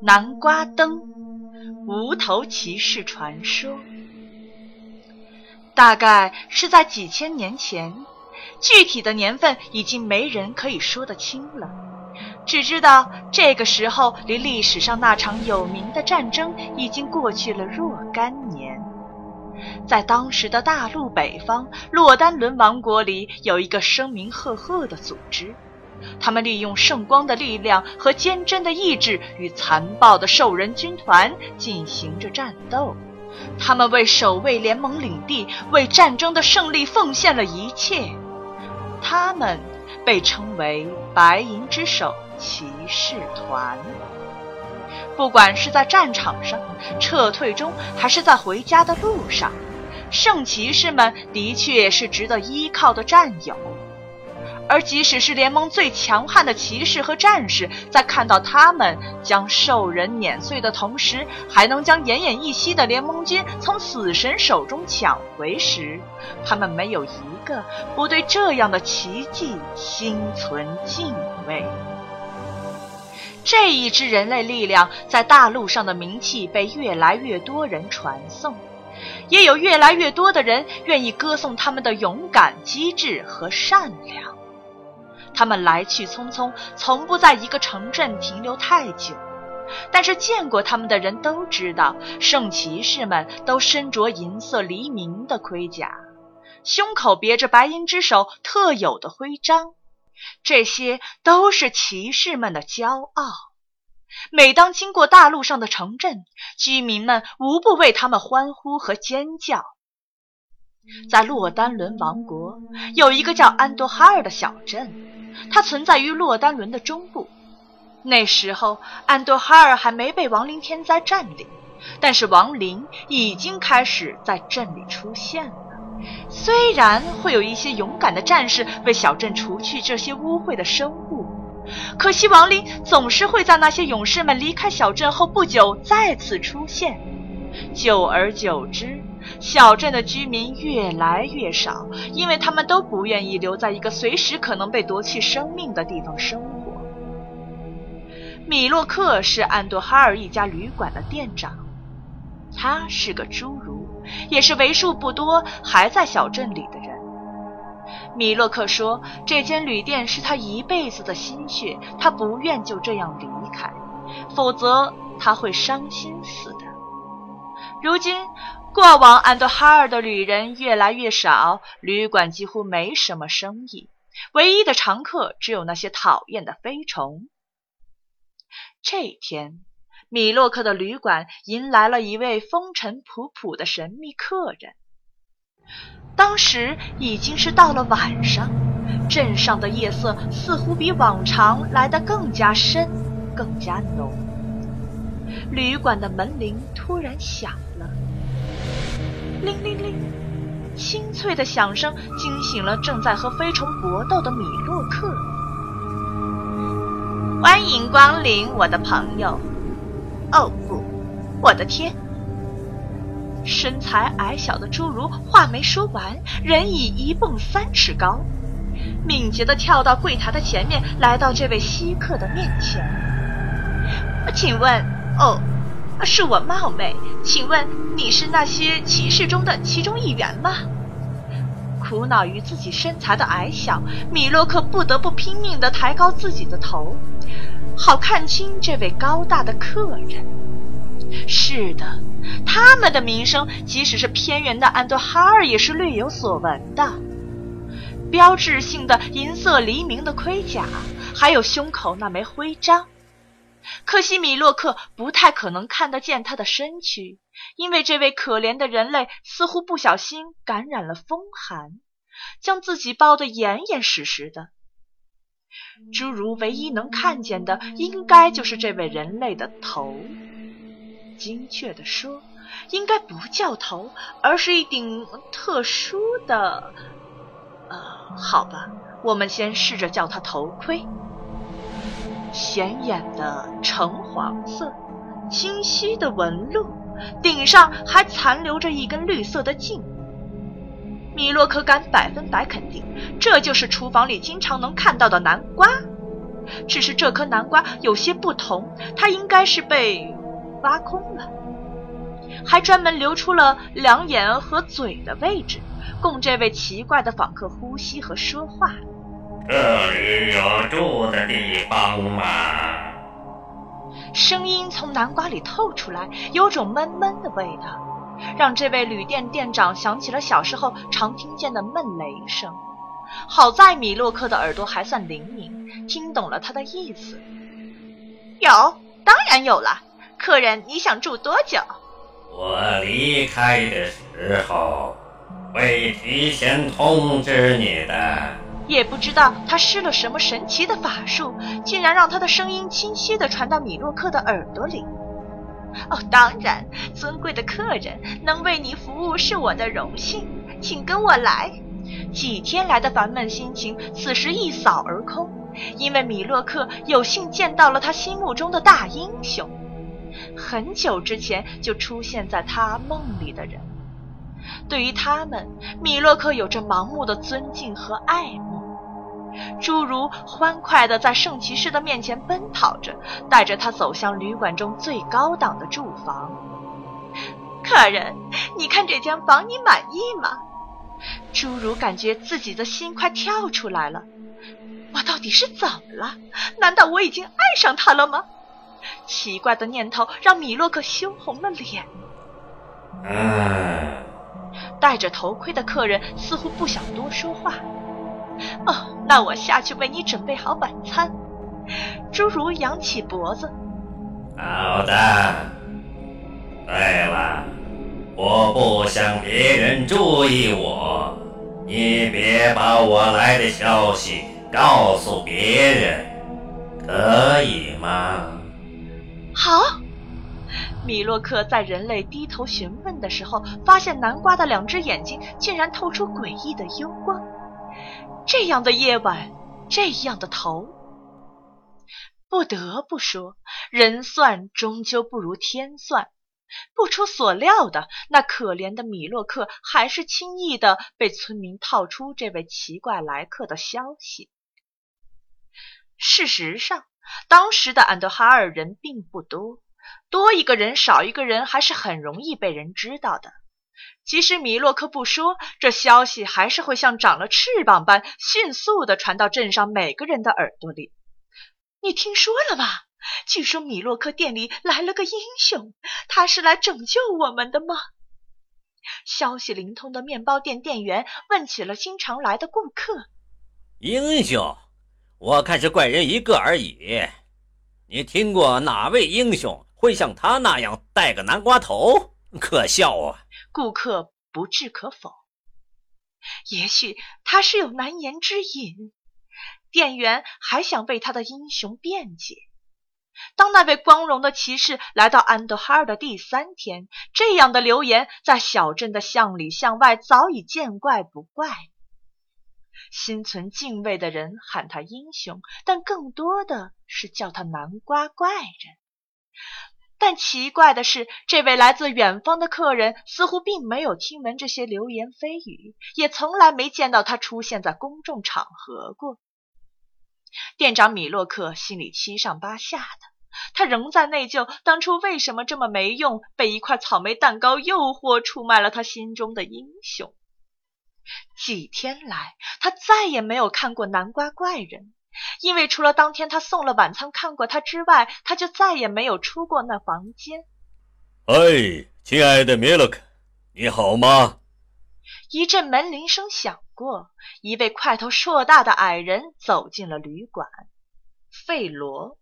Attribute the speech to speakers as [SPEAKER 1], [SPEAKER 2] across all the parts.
[SPEAKER 1] 南瓜灯，无头骑士传说。大概是在几千年前，具体的年份已经没人可以说得清了。只知道这个时候，离历史上那场有名的战争已经过去了若干年。在当时的大陆北方，洛丹伦王国里有一个声名赫赫的组织，他们利用圣光的力量和坚贞的意志，与残暴的兽人军团进行着战斗。他们为守卫联盟领地，为战争的胜利奉献了一切。他们被称为白银之手骑士团。不管是在战场上、撤退中，还是在回家的路上，圣骑士们的确是值得依靠的战友。而即使是联盟最强悍的骑士和战士，在看到他们将兽人碾碎的同时，还能将奄奄一息的联盟军从死神手中抢回时，他们没有一个不对这样的奇迹心存敬畏。这一支人类力量在大陆上的名气被越来越多人传颂，也有越来越多的人愿意歌颂他们的勇敢、机智和善良。他们来去匆匆，从不在一个城镇停留太久。但是见过他们的人都知道，圣骑士们都身着银色黎明的盔甲，胸口别着白银之手特有的徽章。这些都是骑士们的骄傲。每当经过大陆上的城镇，居民们无不为他们欢呼和尖叫。在洛丹伦王国，有一个叫安多哈尔的小镇，它存在于洛丹伦的中部。那时候，安多哈尔还没被亡灵天灾占领，但是亡灵已经开始在镇里出现了。虽然会有一些勇敢的战士为小镇除去这些污秽的生物，可惜亡灵总是会在那些勇士们离开小镇后不久再次出现。久而久之，小镇的居民越来越少，因为他们都不愿意留在一个随时可能被夺去生命的地方生活。米洛克是安多哈尔一家旅馆的店长，他是个侏儒。也是为数不多还在小镇里的人。米洛克说：“这间旅店是他一辈子的心血，他不愿就这样离开，否则他会伤心死的。”如今，过往安德哈尔的旅人越来越少，旅馆几乎没什么生意，唯一的常客只有那些讨厌的飞虫。这天。米洛克的旅馆迎来了一位风尘仆仆的神秘客人。当时已经是到了晚上，镇上的夜色似乎比往常来得更加深、更加浓。旅馆的门铃突然响，铃铃铃，清脆的响声惊醒了正在和飞虫搏斗的米洛克。欢迎光临，我的朋友。哦不，我的天！身材矮小的侏儒话没说完，人已一蹦三尺高，敏捷地跳到柜台的前面，来到这位稀客的面前。请问，哦，恕我冒昧，请问你是那些骑士中的其中一员吗？苦恼于自己身材的矮小，米洛克不得不拼命地抬高自己的头。好看清这位高大的客人。是的，他们的名声，即使是偏远的安多哈尔也是略有所闻的。标志性的银色黎明的盔甲，还有胸口那枚徽章。可惜米洛克不太可能看得见他的身躯，因为这位可怜的人类似乎不小心感染了风寒，将自己包得严严实实的。侏儒唯一能看见的，应该就是这位人类的头。精确的说，应该不叫头，而是一顶特殊的……呃，好吧，我们先试着叫它头盔。显眼的橙黄色，清晰的纹路，顶上还残留着一根绿色的茎。米洛可敢百分百肯定，这就是厨房里经常能看到的南瓜。只是这颗南瓜有些不同，它应该是被挖空了，还专门留出了两眼和嘴的位置，供这位奇怪的访客呼吸和说话。
[SPEAKER 2] 这里有住的地方吗？
[SPEAKER 1] 声音从南瓜里透出来，有种闷闷的味道，让这位旅店店长想起了小时候常听见的闷雷声。好在米洛克的耳朵还算灵敏，听懂了他的意思。有，当然有了。客人，你想住多久？
[SPEAKER 2] 我离开的时候会提前通知你的。
[SPEAKER 1] 也不知道他施了什么神奇的法术，竟然让他的声音清晰地传到米洛克的耳朵里。哦，当然，尊贵的客人能为你服务是我的荣幸，请跟我来。几天来的烦闷心情此时一扫而空，因为米洛克有幸见到了他心目中的大英雄，很久之前就出现在他梦里的人。对于他们，米洛克有着盲目的尊敬和爱慕。侏儒欢快地在圣骑士的面前奔跑着，带着他走向旅馆中最高档的住房。客人，你看这间房，你满意吗？侏儒感觉自己的心快跳出来了。我到底是怎么了？难道我已经爱上他了吗？奇怪的念头让米洛克羞红了脸。
[SPEAKER 2] 嗯，
[SPEAKER 1] 戴着头盔的客人似乎不想多说话。哦，那我下去为你准备好晚餐。侏儒扬起脖子。
[SPEAKER 2] 好的。对了，我不想别人注意我，你别把我来的消息告诉别人，可以吗？
[SPEAKER 1] 好。米洛克在人类低头询问的时候，发现南瓜的两只眼睛竟然透出诡异的幽光。这样的夜晚，这样的头，不得不说，人算终究不如天算。不出所料的，那可怜的米洛克还是轻易的被村民套出这位奇怪来客的消息。事实上，当时的安德哈尔人并不多，多一个人少一个人，还是很容易被人知道的。即使米洛克不说，这消息还是会像长了翅膀般迅速地传到镇上每个人的耳朵里。你听说了吗？据说米洛克店里来了个英雄，他是来拯救我们的吗？消息灵通的面包店店员问起了经常来的顾客。
[SPEAKER 3] 英雄，我看是怪人一个而已。你听过哪位英雄会像他那样戴个南瓜头？可笑啊！
[SPEAKER 1] 顾客不置可否。也许他是有难言之隐。店员还想为他的英雄辩解。当那位光荣的骑士来到安德哈尔的第三天，这样的流言在小镇的巷里巷外早已见怪不怪。心存敬畏的人喊他英雄，但更多的是叫他南瓜怪人。但奇怪的是，这位来自远方的客人似乎并没有听闻这些流言蜚语，也从来没见到他出现在公众场合过。店长米洛克心里七上八下的，他仍在内疚当初为什么这么没用，被一块草莓蛋糕诱惑，出卖了他心中的英雄。几天来，他再也没有看过南瓜怪人。因为除了当天他送了晚餐看过他之外，他就再也没有出过那房间。
[SPEAKER 3] 哎，亲爱的米洛克，你好吗？
[SPEAKER 1] 一阵门铃声响过，一位块头硕大的矮人走进了旅馆。费罗，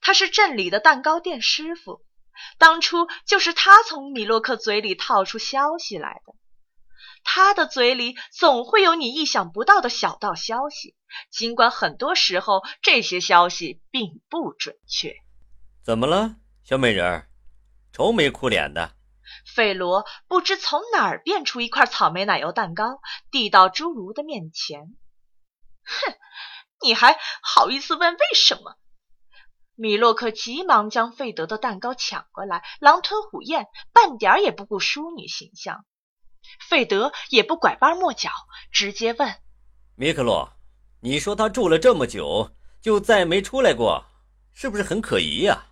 [SPEAKER 1] 他是镇里的蛋糕店师傅，当初就是他从米洛克嘴里套出消息来的。他的嘴里总会有你意想不到的小道消息，尽管很多时候这些消息并不准确。
[SPEAKER 3] 怎么了，小美人儿？愁眉苦脸的。
[SPEAKER 1] 费罗不知从哪儿变出一块草莓奶油蛋糕，递到侏儒的面前。哼，你还好意思问为什么？米洛克急忙将费德的蛋糕抢过来，狼吞虎咽，半点也不顾淑女形象。费德也不拐弯抹角，直接问：“
[SPEAKER 3] 米克洛，你说他住了这么久，就再没出来过，是不是很可疑呀？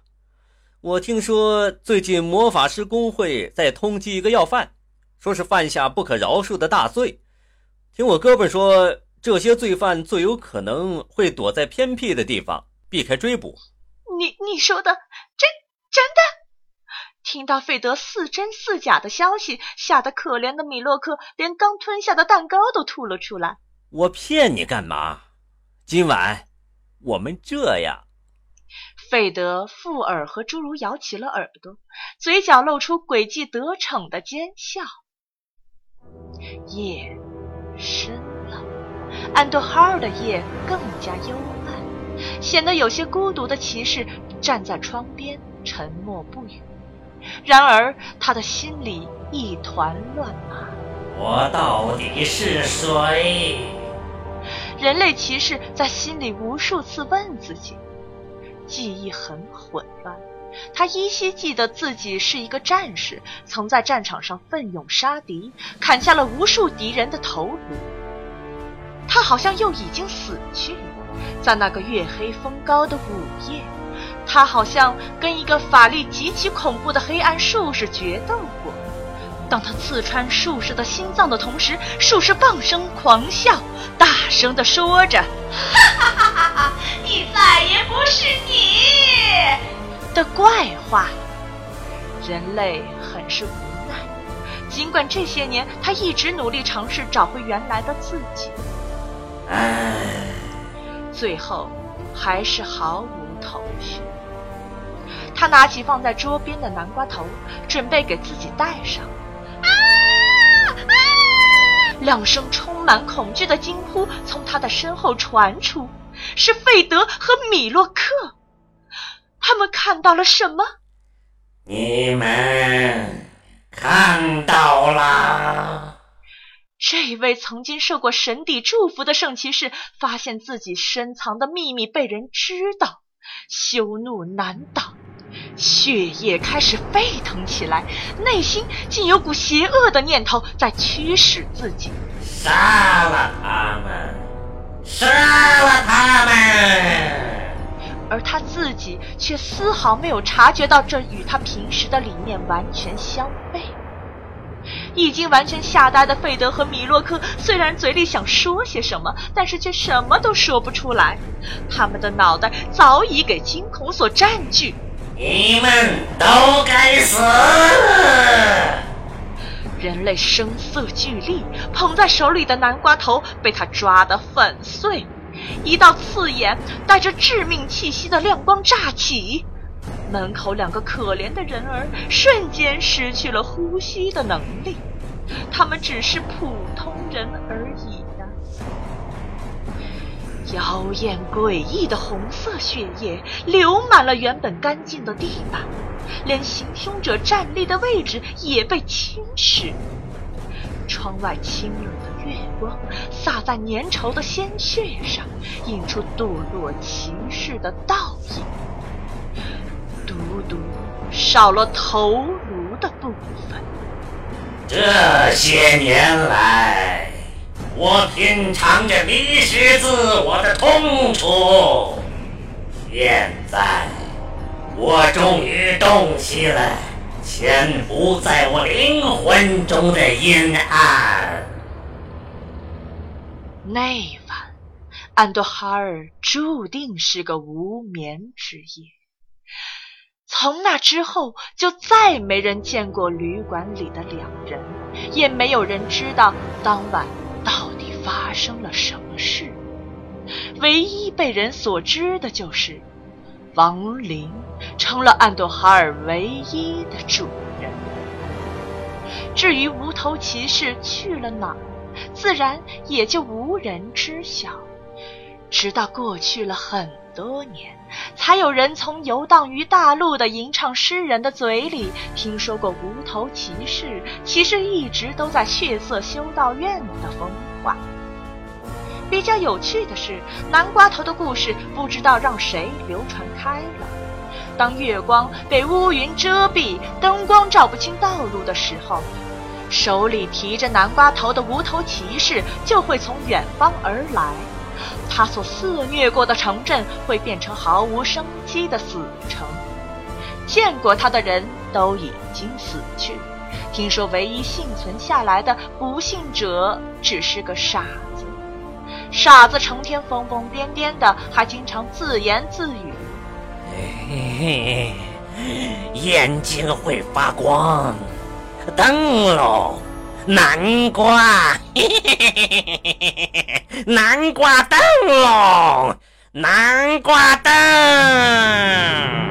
[SPEAKER 3] 我听说最近魔法师工会在通缉一个要犯，说是犯下不可饶恕的大罪。听我哥们说，这些罪犯最有可能会躲在偏僻的地方，避开追捕。
[SPEAKER 1] 你你说的真真的？听到费德似真似假的消息，吓得可怜的米洛克连刚吞下的蛋糕都吐了出来。
[SPEAKER 3] 我骗你干嘛？今晚我们这样。
[SPEAKER 1] 费德附耳和侏儒摇起了耳朵，嘴角露出诡计得逞的奸笑。夜深了，安德哈尔的夜更加幽暗，显得有些孤独的骑士站在窗边，沉默不语。然而，他的心里一团乱麻。
[SPEAKER 2] 我到底是谁？
[SPEAKER 1] 人类骑士在心里无数次问自己，记忆很混乱。他依稀记得自己是一个战士，曾在战场上奋勇杀敌，砍下了无数敌人的头颅。他好像又已经死去，在那个月黑风高的午夜。他好像跟一个法力极其恐怖的黑暗术士决斗过。当他刺穿术士的心脏的同时，术士放声狂笑，大声地说着：“哈哈哈哈！你再也不是你的怪话。”人类很是无奈，尽管这些年他一直努力尝试找回原来的自己，唉，最后还是毫无头绪。他拿起放在桌边的南瓜头，准备给自己戴上。啊啊！两声充满恐惧的惊呼从他的身后传出，是费德和米洛克。他们看到了什么？
[SPEAKER 2] 你们看到了？
[SPEAKER 1] 这位曾经受过神邸祝福的圣骑士，发现自己深藏的秘密被人知道，羞怒难挡。血液开始沸腾起来，内心竟有股邪恶的念头在驱使自己。
[SPEAKER 2] 杀了他们！杀了他们！
[SPEAKER 1] 而他自己却丝毫没有察觉到，这与他平时的理念完全相悖。已经完全吓呆的费德和米洛克，虽然嘴里想说些什么，但是却什么都说不出来。他们的脑袋早已给惊恐所占据。
[SPEAKER 2] 你们都该死！
[SPEAKER 1] 人类声色俱厉，捧在手里的南瓜头被他抓得粉碎。一道刺眼、带着致命气息的亮光炸起，门口两个可怜的人儿瞬间失去了呼吸的能力。他们只是普通人而已。妖艳诡异的红色血液流满了原本干净的地板，连行凶者站立的位置也被侵蚀。窗外清冷的月光洒在粘稠的鲜血上，映出堕落骑士的倒影。独独少了头颅的部分。
[SPEAKER 2] 这些年来。我品尝着迷失自我的痛楚，现在我终于洞悉了潜伏在我灵魂中的阴暗。
[SPEAKER 1] 那晚，安多哈尔注定是个无眠之夜。从那之后，就再没人见过旅馆里的两人，也没有人知道当晚。到底发生了什么事？唯一被人所知的就是，亡灵成了安多哈尔唯一的主人。至于无头骑士去了哪儿，自然也就无人知晓。直到过去了很多年，还有人从游荡于大陆的吟唱诗人的嘴里听说过无头骑士，其实一直都在血色修道院的风化。比较有趣的是，南瓜头的故事不知道让谁流传开了。当月光被乌云遮蔽，灯光照不清道路的时候，手里提着南瓜头的无头骑士就会从远方而来。他所肆虐过的城镇会变成毫无生机的死城。见过他的人都已经死去，听说唯一幸存下来的不幸者只是个傻子。傻子成天疯疯癫癫的，还经常自言自语：“
[SPEAKER 2] 眼睛会发光，灯笼。”南瓜，嘿嘿嘿嘿嘿嘿嘿嘿，南瓜灯笼，南瓜灯。